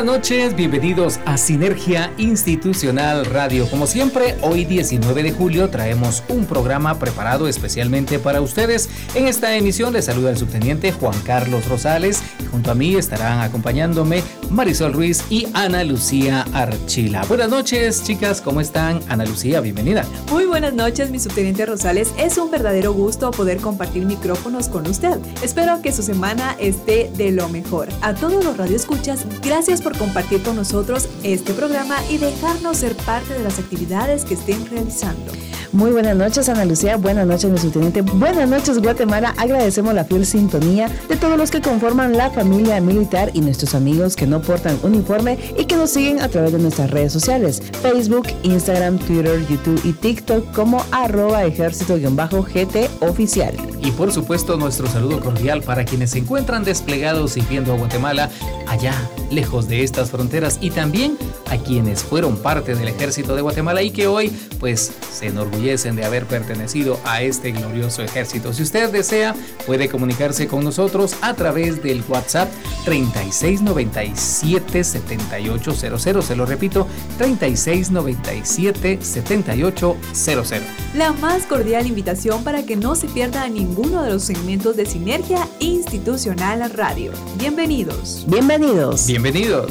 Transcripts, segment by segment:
Buenas noches, bienvenidos a Sinergia Institucional Radio. Como siempre, hoy 19 de julio traemos un programa preparado especialmente para ustedes. En esta emisión les saluda el subteniente Juan Carlos Rosales y junto a mí estarán acompañándome Marisol Ruiz y Ana Lucía Archila. Buenas noches, chicas, ¿cómo están? Ana Lucía, bienvenida. Muy buenas noches, mi subteniente Rosales. Es un verdadero gusto poder compartir micrófonos con usted. Espero que su semana esté de lo mejor. A todos los radioescuchas, gracias por compartir con nosotros este programa y dejarnos ser parte de las actividades que estén realizando. Muy buenas noches, Ana Lucía. Buenas noches, mi subteniente. Buenas noches, Guatemala. Agradecemos la fiel sintonía de todos los que conforman la familia militar y nuestros amigos que no portan uniforme y que nos siguen a través de nuestras redes sociales: Facebook, Instagram, Twitter, YouTube y TikTok como arroba ejército-gt oficial. Y por supuesto, nuestro saludo cordial para quienes se encuentran desplegados y viendo a Guatemala allá, lejos de estas fronteras, y también a quienes fueron parte del ejército de Guatemala y que hoy, pues, se enorgullecen de haber pertenecido a este glorioso ejército. Si usted desea, puede comunicarse con nosotros a través del WhatsApp 3697 7800. Se lo repito, 3697 7800. La más cordial invitación para que no se pierda ninguno de los segmentos de Sinergia Institucional Radio. Bienvenidos. Bienvenidos. Bienvenidos.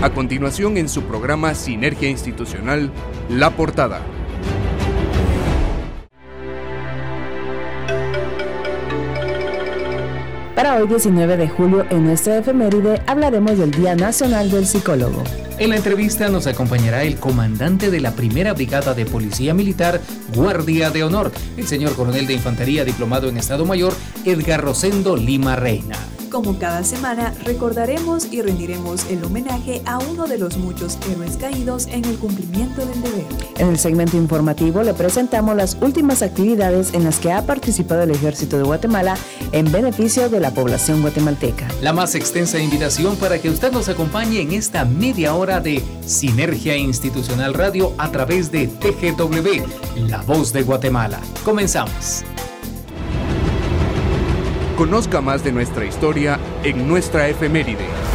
A continuación en su programa Sinergia Institucional, La Portada. Para hoy 19 de julio en nuestra efeméride hablaremos del Día Nacional del Psicólogo. En la entrevista nos acompañará el comandante de la primera brigada de policía militar, Guardia de Honor, el señor coronel de infantería diplomado en Estado Mayor, Edgar Rosendo Lima Reina. Como cada semana, recordaremos y rendiremos el homenaje a uno de los muchos héroes caídos en el cumplimiento del deber. En el segmento informativo le presentamos las últimas actividades en las que ha participado el Ejército de Guatemala en beneficio de la población guatemalteca. La más extensa invitación para que usted nos acompañe en esta media hora de Sinergia Institucional Radio a través de TGW, La Voz de Guatemala. Comenzamos. Conozca más de nuestra historia en nuestra efeméride.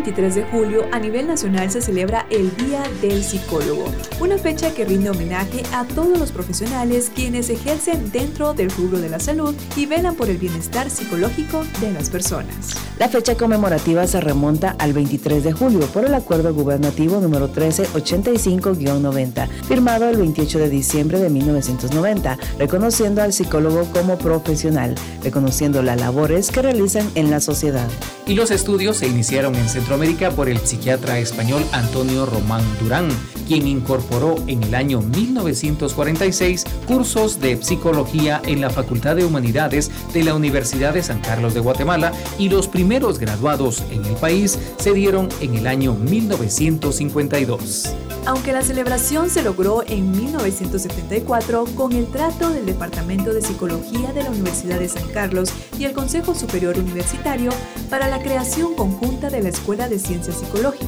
23 de julio a nivel nacional se celebra el Día del Psicólogo, una fecha que rinde homenaje a todos los profesionales quienes ejercen dentro del rubro de la salud y velan por el bienestar psicológico de las personas. La fecha conmemorativa se remonta al 23 de julio por el Acuerdo Gubernativo número 1385-90, firmado el 28 de diciembre de 1990, reconociendo al psicólogo como profesional, reconociendo las labores que realizan en la sociedad. Y los estudios se iniciaron en Centroamérica por el psiquiatra español Antonio Román Durán, quien incorporó en el año 1946 cursos de psicología en la Facultad de Humanidades de la Universidad de San Carlos de Guatemala y los primeros graduados en el país se dieron en el año 1952. Aunque la celebración se logró en 1974 con el trato del Departamento de Psicología de la Universidad de San Carlos y el Consejo Superior Universitario para la creación conjunta de la Escuela de Ciencias Psicológicas,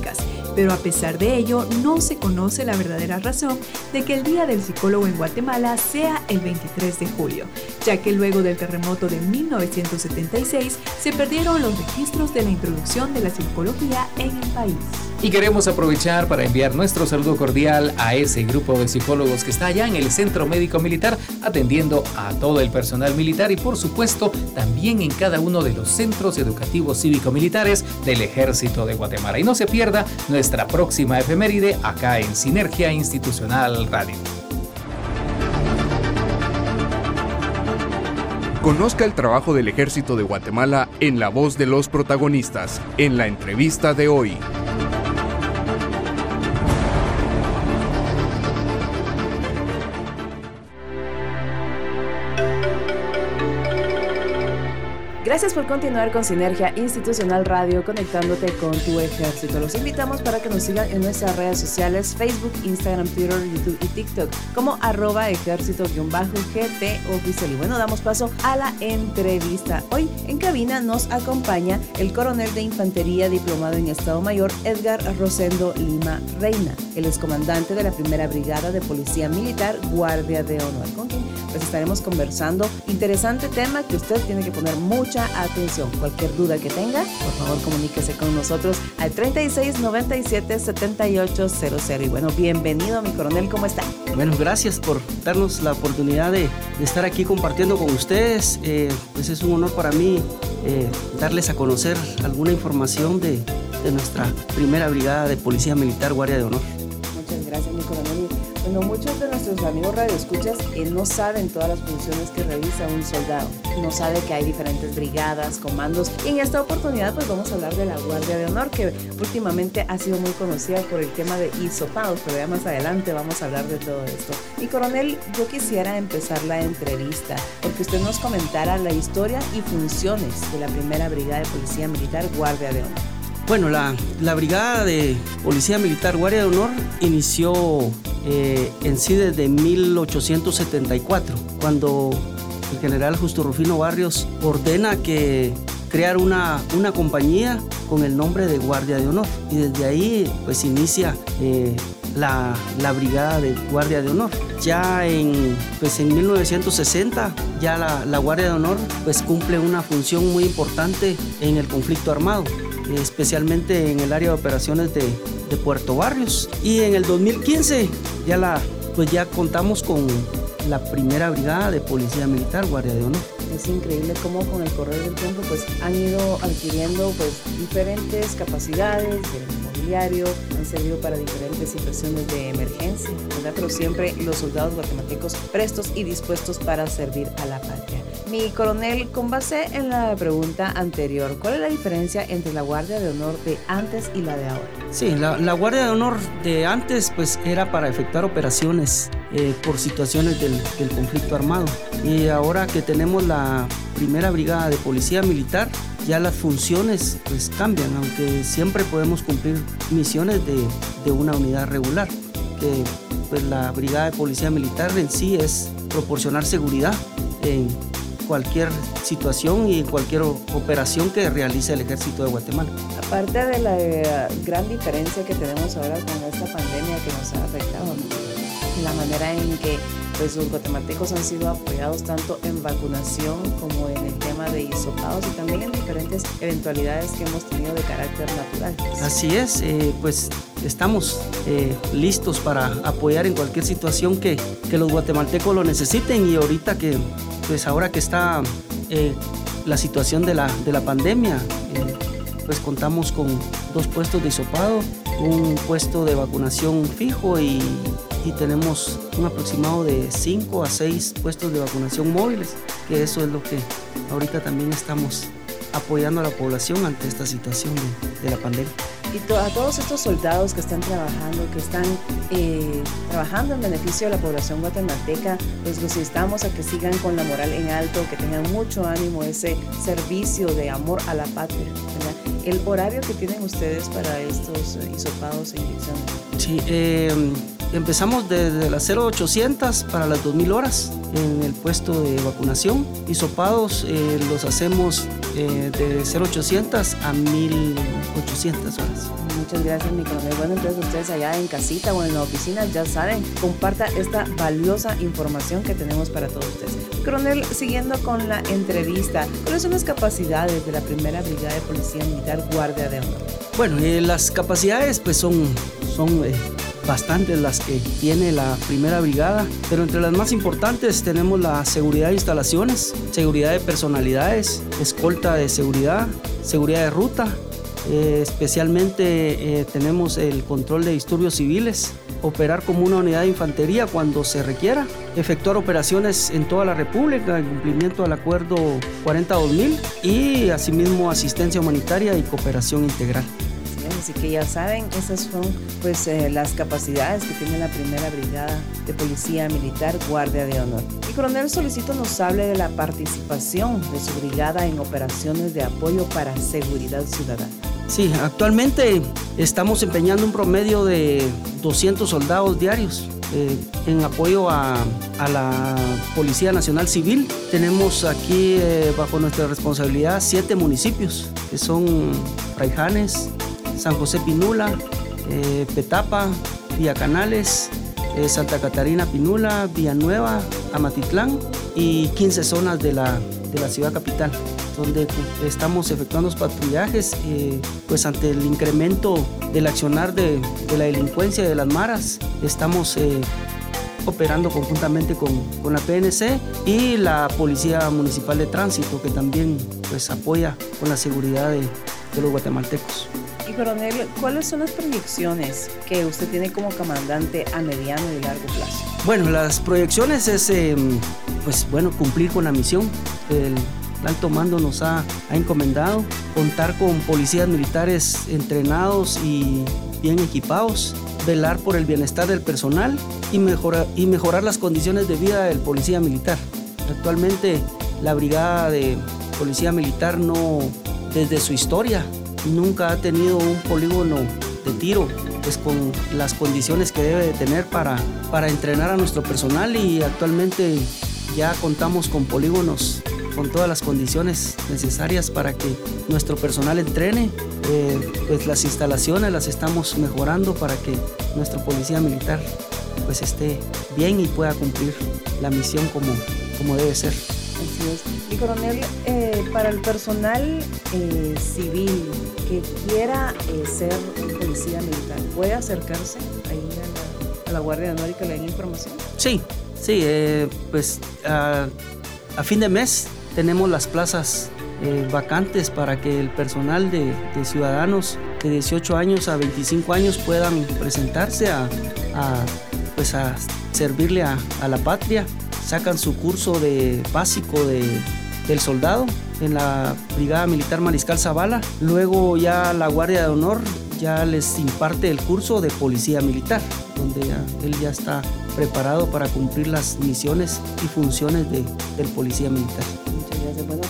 pero a pesar de ello no se conoce la verdadera razón de que el Día del Psicólogo en Guatemala sea el 23 de julio, ya que luego del terremoto de 1976 se perdieron los registros de la introducción de la psicología en el país. Y queremos aprovechar para enviar nuestro saludo cordial a ese grupo de psicólogos que está allá en el Centro Médico Militar atendiendo a todo el personal militar y por supuesto también en cada uno de los centros educativos cívico-militares del Ejército de Guatemala. Y no se pierda nuestra próxima efeméride acá en Sinergia Institucional Radio. Conozca el trabajo del Ejército de Guatemala en la voz de los protagonistas, en la entrevista de hoy. Gracias por continuar con Sinergia Institucional Radio, conectándote con tu ejército. Los invitamos para que nos sigan en nuestras redes sociales, Facebook, Instagram, Twitter, YouTube y TikTok, como arroba ejército-gt oficial. Y bueno, damos paso a la entrevista. Hoy en cabina nos acompaña el coronel de infantería diplomado en Estado Mayor, Edgar Rosendo Lima Reina. el es comandante de la primera brigada de policía militar, Guardia de Honor, con quien pues estaremos conversando. Interesante tema que usted tiene que poner mucha atención. Cualquier duda que tenga, por favor comuníquese con nosotros al 36 97 78 Y bueno, bienvenido mi coronel, ¿cómo está? Bueno, gracias por darnos la oportunidad de, estar aquí compartiendo con ustedes. Eh, pues es un honor para mí eh, darles a conocer alguna información de nuestra primera brigada de Policía Militar Guardia de Honor. Bueno, muchos de nuestros amigos radioescuchas eh, no saben todas las funciones que realiza un soldado. No sabe que hay diferentes brigadas, comandos. Y en esta oportunidad pues vamos a hablar de la Guardia de Honor, que últimamente ha sido muy conocida por el tema de isopados, pero ya más adelante vamos a hablar de todo esto. Y coronel, yo quisiera empezar la entrevista porque usted nos comentara la historia y funciones de la primera brigada de Policía Militar Guardia de Honor. Bueno, la, la Brigada de Policía Militar Guardia de Honor inició eh, en sí desde 1874, cuando el general Justo Rufino Barrios ordena que crear una, una compañía con el nombre de Guardia de Honor. Y desde ahí pues inicia eh, la, la, Brigada de Guardia de Honor. Ya en, pues, en 1960 ya la, la Guardia de Honor pues cumple una función muy importante en el conflicto armado especialmente en el área de operaciones de, Puerto Barrios. Y en el 2015 ya, la, pues ya contamos con la primera brigada de policía militar, Guardia de Honor. Es increíble cómo con el correr del tiempo pues han ido adquiriendo pues diferentes capacidades del mobiliario, han servido para diferentes situaciones de emergencia, ¿verdad? pero siempre los soldados guatemaltecos prestos y dispuestos para servir a la patria. Mi coronel, con base en la pregunta anterior, ¿cuál es la diferencia entre la Guardia de Honor de antes y la de ahora? Sí, la, Guardia de Honor de antes pues era para efectuar operaciones eh, por situaciones del, del, conflicto armado. Y ahora que tenemos la primera brigada de policía militar, ya las funciones pues cambian, aunque siempre podemos cumplir misiones de, de una unidad regular. Que pues la brigada de policía militar en sí es proporcionar seguridad en cualquier situación y cualquier operación que realice el ejército de Guatemala. Aparte de la eh, gran diferencia que tenemos ahora con esta pandemia que nos ha afectado, la manera en que pues los guatemaltecos han sido apoyados tanto en vacunación como en el tema de isopados y también en diferentes eventualidades que hemos tenido de carácter natural. Así es, eh, pues estamos eh, listos para apoyar en cualquier situación que, que, los guatemaltecos lo necesiten y ahorita que, pues ahora que está eh, la situación de la, de la pandemia, pues contamos con dos puestos de isopado, un puesto de vacunación fijo y y tenemos un aproximado de 5 a 6 puestos de vacunación móviles, que eso es lo que ahorita también estamos apoyando a la población ante esta situación de, la pandemia. Y a todos estos soldados que están trabajando, que están eh, trabajando en beneficio de la población guatemalteca, pues los instamos a que sigan con la moral en alto, que tengan mucho ánimo, ese servicio de amor a la patria. El horario que tienen ustedes para estos eh, hisopados e inyecciones. Sí, eh, Empezamos desde las 0800 para las 2000 horas en el puesto de vacunación. y sopados eh, los hacemos eh, de 0800 a 1800 horas. Muchas gracias, mi coronel. Bueno, entonces ustedes allá en casita o en la oficina ya saben, comparta esta valiosa información que tenemos para todos ustedes. Coronel, siguiendo con la entrevista, ¿cuáles son las capacidades de la primera brigada de policía militar Guardia de Honor? Bueno, eh, las capacidades pues son, son bastantes las que tiene la primera brigada, pero entre las más importantes tenemos la seguridad de instalaciones, seguridad de personalidades, escolta de seguridad, seguridad de ruta, eh, especialmente eh, tenemos el control de disturbios civiles, operar como una unidad de infantería cuando se requiera, efectuar operaciones en toda la República en cumplimiento del Acuerdo 40-2000 y asimismo asistencia humanitaria y cooperación integral Así que ya saben, esas son pues eh, las capacidades que tiene la primera brigada de policía militar Guardia de Honor. Y coronel Solicito nos hable de la participación de su brigada en operaciones de apoyo para seguridad ciudadana. Sí, actualmente estamos empeñando un promedio de 200 soldados diarios eh, en apoyo a, la Policía Nacional Civil. Tenemos aquí eh, bajo nuestra responsabilidad siete municipios, que son Raijanes, San José Pinula, eh, Petapa, Villa Canales, Santa Catarina Pinula, Villanueva, Amatitlán y 15 zonas de la, de la ciudad capital donde estamos efectuando los patrullajes, eh, pues ante el incremento del accionar de, la delincuencia de las maras, estamos eh, operando conjuntamente con, la PNC y la Policía Municipal de Tránsito, que también pues, apoya con la seguridad de, los guatemaltecos. Coronel, ¿cuáles son las proyecciones que usted tiene como comandante a mediano y largo plazo? Bueno, las proyecciones es, em, pues bueno, cumplir con la misión. El, el alto mando nos ha, encomendado contar con policías militares entrenados y bien equipados, velar por el bienestar del personal y mejorar, y mejorar las condiciones de vida del policía militar. Actualmente la brigada de policía militar no, desde su historia, nunca ha tenido un polígono de tiro pues con las condiciones que debe de tener para, para entrenar a nuestro personal y actualmente ya contamos con polígonos con todas las condiciones necesarias para que nuestro personal entrene. Eh, pues las instalaciones las estamos mejorando para que nuestro policía militar pues esté bien y pueda cumplir la misión como, como debe ser. Y coronel, eh, para el personal eh, civil que quiera ser policía militar, ¿puede acercarse ahí a la, Guardia de Honor y que le den información? Sí, sí, pues a, a fin de mes tenemos las plazas eh, vacantes para que el personal de, ciudadanos de 18 años a 25 años puedan presentarse a, pues a servirle a, la patria. Sacan su curso de básico de, del soldado en la Brigada Militar Mariscal Zavala. Luego ya la Guardia de Honor ya les imparte el curso de Policía Militar, donde él ya está preparado para cumplir las misiones y funciones de, del Policía Militar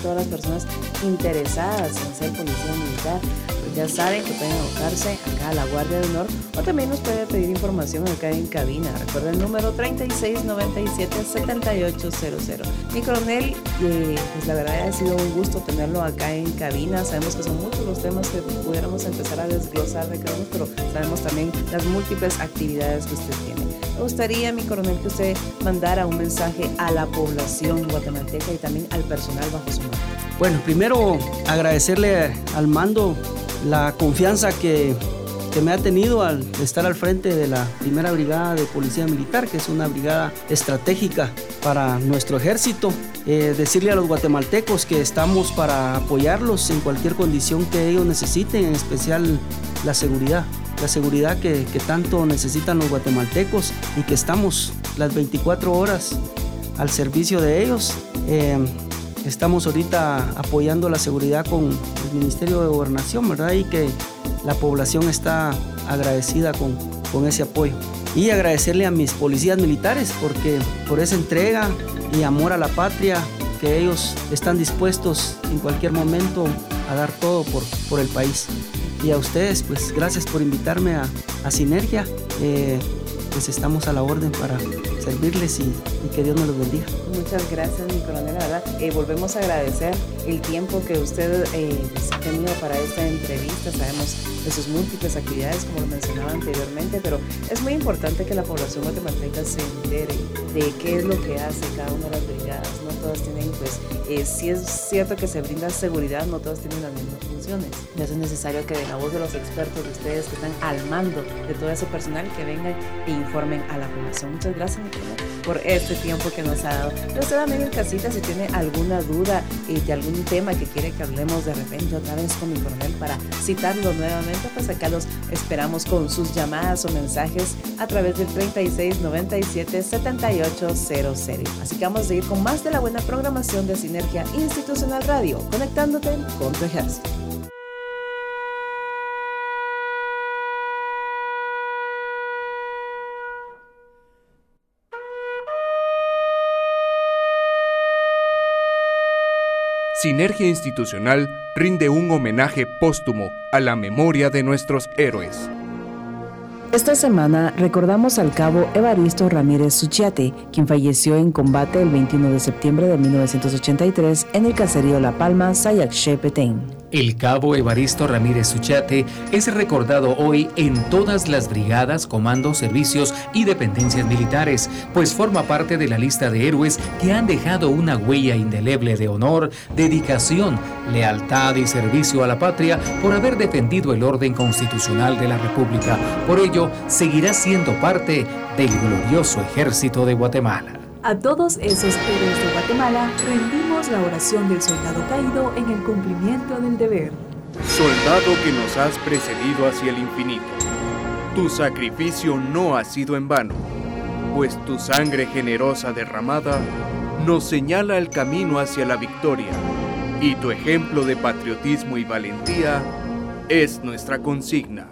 todas las personas interesadas en ser policía militar, pues ya saben que pueden abocarse acá a la Guardia de Honor o también nos puede pedir información acá en cabina. Recuerda el número 3697-7800. Mi coronel, eh, pues la verdad ha sido un gusto tenerlo acá en cabina. Sabemos que son muchos los temas que pudiéramos empezar a desglosar, pero sabemos también las múltiples actividades que usted tiene. Me gustaría, mi coronel, que usted mandara un mensaje a la población guatemalteca y también al personal bajo su mando. Bueno, primero agradecerle al mando la confianza que, que me ha tenido al estar al frente de la primera brigada de policía militar, que es una brigada estratégica para nuestro ejército. Eh, decirle a los guatemaltecos que estamos para apoyarlos en cualquier condición que ellos necesiten, en especial la seguridad la seguridad que, tanto necesitan los guatemaltecos y que estamos las 24 horas al servicio de ellos. Eh, estamos ahorita apoyando la seguridad con el Ministerio de Gobernación, ¿verdad? Y que la población está agradecida con, con ese apoyo. Y agradecerle a mis policías militares porque por esa entrega y amor a la patria que ellos están dispuestos en cualquier momento a dar todo por, por el país. Y a ustedes, pues gracias por invitarme a, a Sinergia. Eh, pues estamos a la orden para servirles y, que Dios nos los bendiga. Muchas gracias, mi coronel. La verdad, eh, volvemos a agradecer el tiempo que usted eh, ha tenido para esta entrevista. Sabemos de sus múltiples actividades, como lo mencionaba anteriormente, pero es muy importante que la población guatemalteca se entere de qué es lo que hace cada una de las brigadas. No todas tienen, pues, eh, si es cierto que se brinda seguridad, no todas tienen las mismas funciones. Y eso es necesario que de la voz de los expertos, de ustedes que están al mando de todo ese personal, que vengan e informen a la población. Muchas gracias, por este tiempo que nos ha dado. Pero usted también en casita, si tiene alguna duda y de algún tema que quiere que hablemos de repente otra vez con mi coronel para citarlo nuevamente, pues acá los esperamos con sus llamadas o mensajes a través del 3697 7800. Así que vamos a seguir con más de la buena programación de Sinergia Institucional Radio, conectándote con tu ejército. Sinergia Institucional rinde un homenaje póstumo a la memoria de nuestros héroes. Esta semana recordamos al cabo Evaristo Ramírez Suchiate, quien falleció en combate el 21 de septiembre de 1983 en el caserío La Palma, Sayakshe, Petén. El cabo Evaristo Ramírez Suchate es recordado hoy en todas las brigadas, comandos, servicios y dependencias militares, pues forma parte de la lista de héroes que han dejado una huella indeleble de honor, dedicación, lealtad y servicio a la patria por haber defendido el orden constitucional de la República. Por ello, seguirá siendo parte del glorioso ejército de Guatemala. A todos esos héroes de Guatemala rendimos la oración del soldado caído en el cumplimiento del deber. Soldado que nos has precedido hacia el infinito, tu sacrificio no ha sido en vano, pues tu sangre generosa derramada nos señala el camino hacia la victoria y tu ejemplo de patriotismo y valentía es nuestra consigna.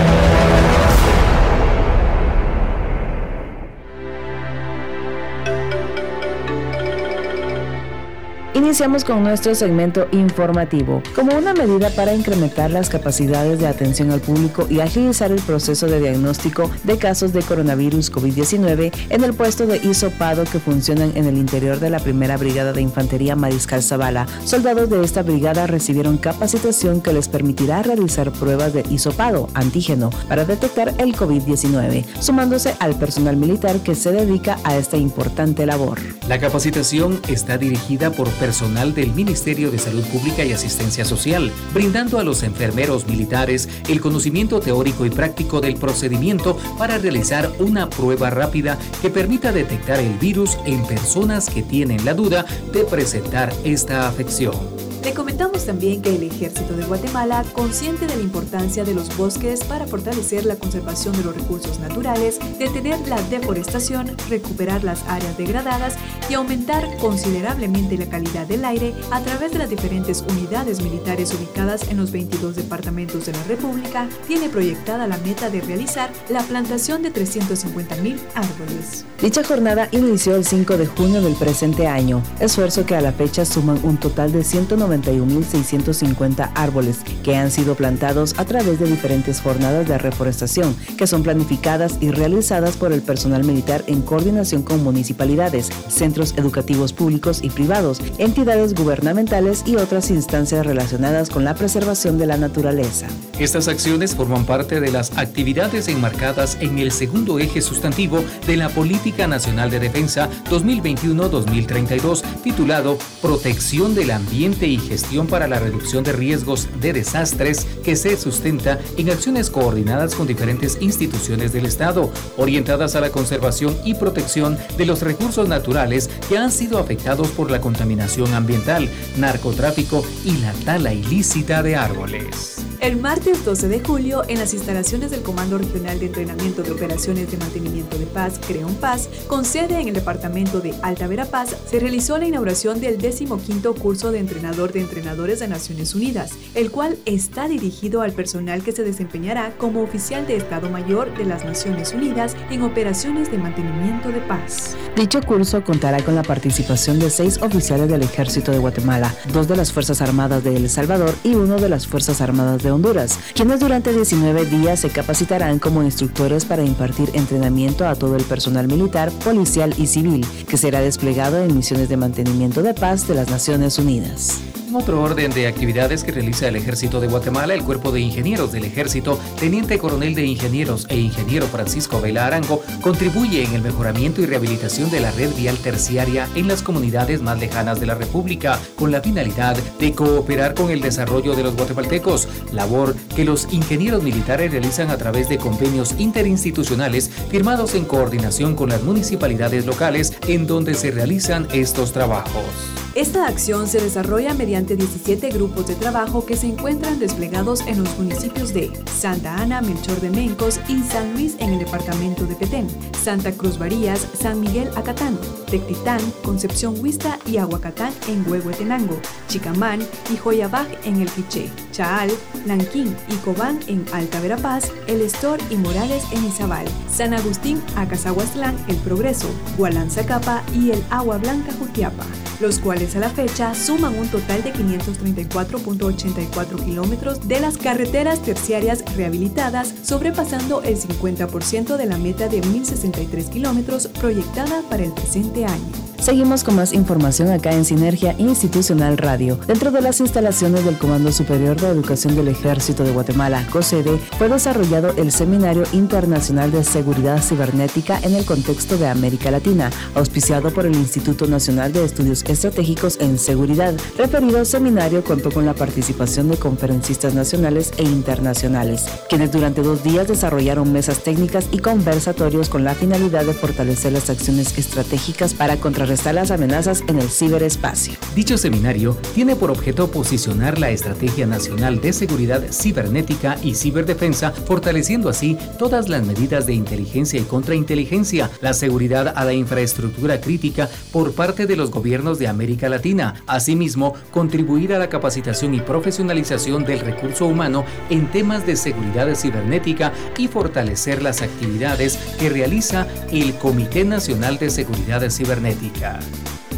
Iniciamos con nuestro segmento informativo. Como una medida para incrementar las capacidades de atención al público y agilizar el proceso de diagnóstico de casos de coronavirus COVID-19 en el puesto de isopado que funcionan en el interior de la primera brigada de infantería Mariscal Zavala, soldados de esta brigada recibieron capacitación que les permitirá realizar pruebas de isopado antígeno para detectar el COVID-19, sumándose al personal militar que se dedica a esta importante labor. La capacitación está dirigida por personal del Ministerio de Salud Pública y Asistencia Social, brindando a los enfermeros militares el conocimiento teórico y práctico del procedimiento para realizar una prueba rápida que permita detectar el virus en personas que tienen la duda de presentar esta afección. Le comentamos también que el Ejército de Guatemala, consciente de la importancia de los bosques para fortalecer la conservación de los recursos naturales, detener la deforestación, recuperar las áreas degradadas y aumentar considerablemente la calidad del aire a través de las diferentes unidades militares ubicadas en los 22 departamentos de la República, tiene proyectada la meta de realizar la plantación de 350.000 árboles. Dicha jornada inició el 5 de junio del presente año, esfuerzo que a la fecha suman un total de 191.650 árboles que han sido plantados a través de diferentes jornadas de reforestación que son planificadas y realizadas por el personal militar en coordinación con municipalidades, centros educativos públicos y privados, entidades gubernamentales y otras instancias relacionadas con la preservación de la naturaleza. Estas acciones forman parte de las actividades enmarcadas en el segundo eje sustantivo de la Política Nacional de Defensa 2021-2032, titulado Protección del Ambiente y Gestión para la Reducción de Riesgos de Desastres, que se sustenta en acciones coordinadas con diferentes instituciones del Estado, orientadas a la conservación y protección de los recursos naturales que han sido afectados por la contaminación ambiental, narcotráfico y la tala ilícita de árboles. El martes 12 de julio, en las instalaciones del Comando Regional de Entrenamiento de Operaciones de Mantenimiento de Paz, Creón Paz, con sede en el departamento de Alta Verapaz, se realizó la inauguración del 15 curso de entrenador de entrenadores de Naciones Unidas, el cual está dirigido al personal que se desempeñará como oficial de Estado Mayor de las Naciones Unidas en operaciones de mantenimiento de paz. Dicho curso contará con la participación de seis oficiales del Ejército de Guatemala, dos de las Fuerzas Armadas de El Salvador y uno de las Fuerzas Armadas de Honduras, quienes durante 19 días se capacitarán como instructores para impartir entrenamiento a todo el personal militar, policial y civil, que será desplegado en misiones de mantenimiento de paz de las Naciones Unidas. En otro orden de actividades que realiza el Ejército de Guatemala, el Cuerpo de Ingenieros del Ejército, Teniente Coronel de Ingenieros e Ingeniero Francisco Vela Arango, contribuye en el mejoramiento y rehabilitación de la red vial terciaria en las comunidades más lejanas de la República, con la finalidad de cooperar con el desarrollo de los guatemaltecos, labor que los ingenieros militares realizan a través de convenios interinstitucionales firmados en coordinación con las municipalidades locales en donde se realizan estos trabajos. Esta acción se desarrolla mediante 17 grupos de trabajo que se encuentran desplegados en los municipios de Santa Ana, Melchor de Mencos y San Luis en el departamento de Petén, Santa Cruz Varías, San Miguel Acatán, Tectitán, Concepción Huista y Aguacatán en Huehuetenango, Chicamán y Joyabaj en el Quiché, Chaal, Nanquín y Cobán en Alta Verapaz, El Estor y Morales en Izabal, San Agustín, Acazahuastlán, El Progreso, Gualanzacapa y el Agua Blanca Jutiapa, los cuales a la fecha suman un total de 534.84 kilómetros de las carreteras terciarias rehabilitadas, sobrepasando el 50% de la meta de 1.063 kilómetros proyectada para el presente año. Seguimos con más información acá en Sinergia Institucional Radio. Dentro de las instalaciones del Comando Superior de Educación del Ejército de Guatemala, COSEDE, fue desarrollado el Seminario Internacional de Seguridad Cibernética en el contexto de América Latina, auspiciado por el Instituto Nacional de Estudios Estratégicos en Seguridad. Referido seminario contó con la participación de conferencistas nacionales e internacionales, quienes durante dos días desarrollaron mesas técnicas y conversatorios con la finalidad de fortalecer las acciones estratégicas para contrarrestar contrarrestar las amenazas en el ciberespacio. Dicho seminario tiene por objeto posicionar la Estrategia Nacional de Seguridad Cibernética y Ciberdefensa, fortaleciendo así todas las medidas de inteligencia y contrainteligencia, la seguridad a la infraestructura crítica por parte de los gobiernos de América Latina. Asimismo, contribuir a la capacitación y profesionalización del recurso humano en temas de seguridad cibernética y fortalecer las actividades que realiza el Comité Nacional de Seguridad Cibernética. Podcast.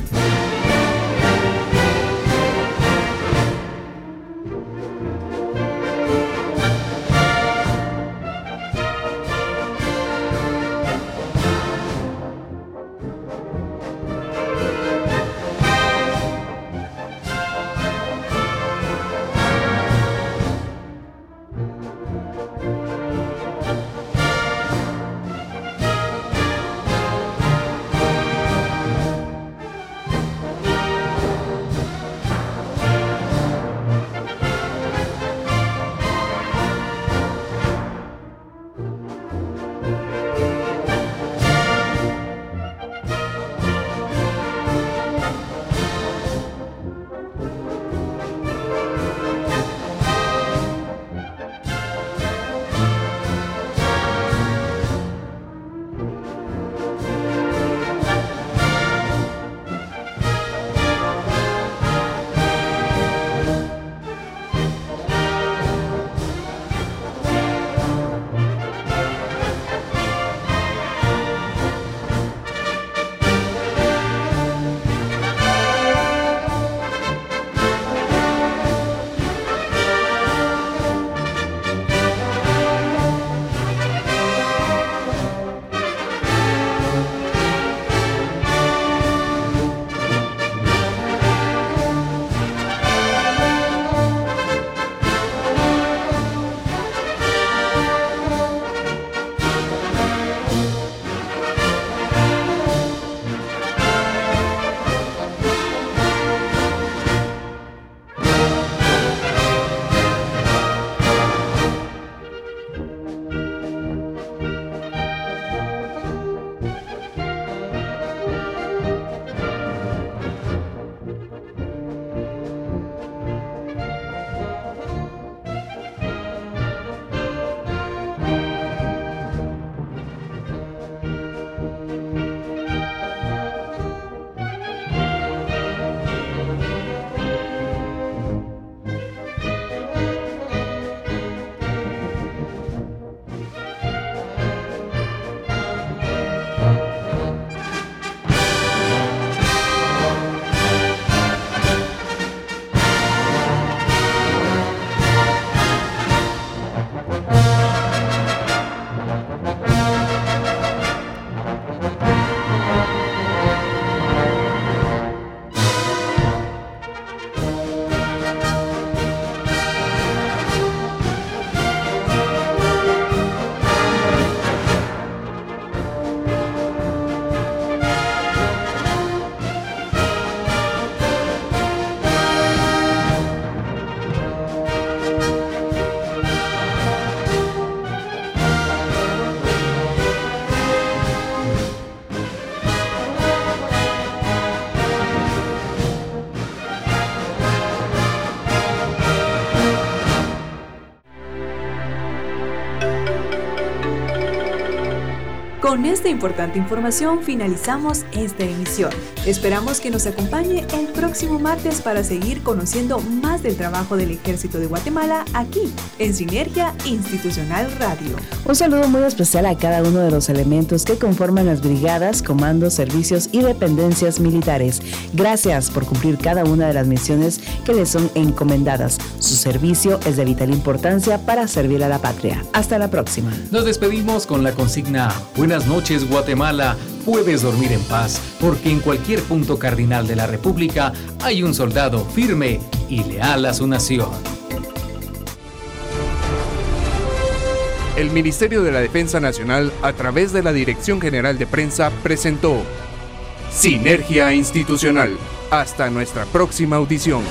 Con esta importante información finalizamos esta emisión. Esperamos que nos acompañe el próximo martes para seguir conociendo más del trabajo del Ejército de Guatemala aquí en Sinergia Institucional Radio. Un saludo muy especial a cada uno de los elementos que conforman las brigadas, comandos, servicios y dependencias militares. Gracias por cumplir cada una de las misiones que les son encomendadas. Su servicio es de vital importancia para servir a la patria. Hasta la próxima. Nos despedimos con la consigna Noches Guatemala, puedes dormir en paz, porque en cualquier punto cardinal de la República hay un soldado firme y leal a su nación. El Ministerio de la Defensa Nacional, a través de la Dirección General de Prensa, presentó Sinergia Institucional. Hasta nuestra próxima audición.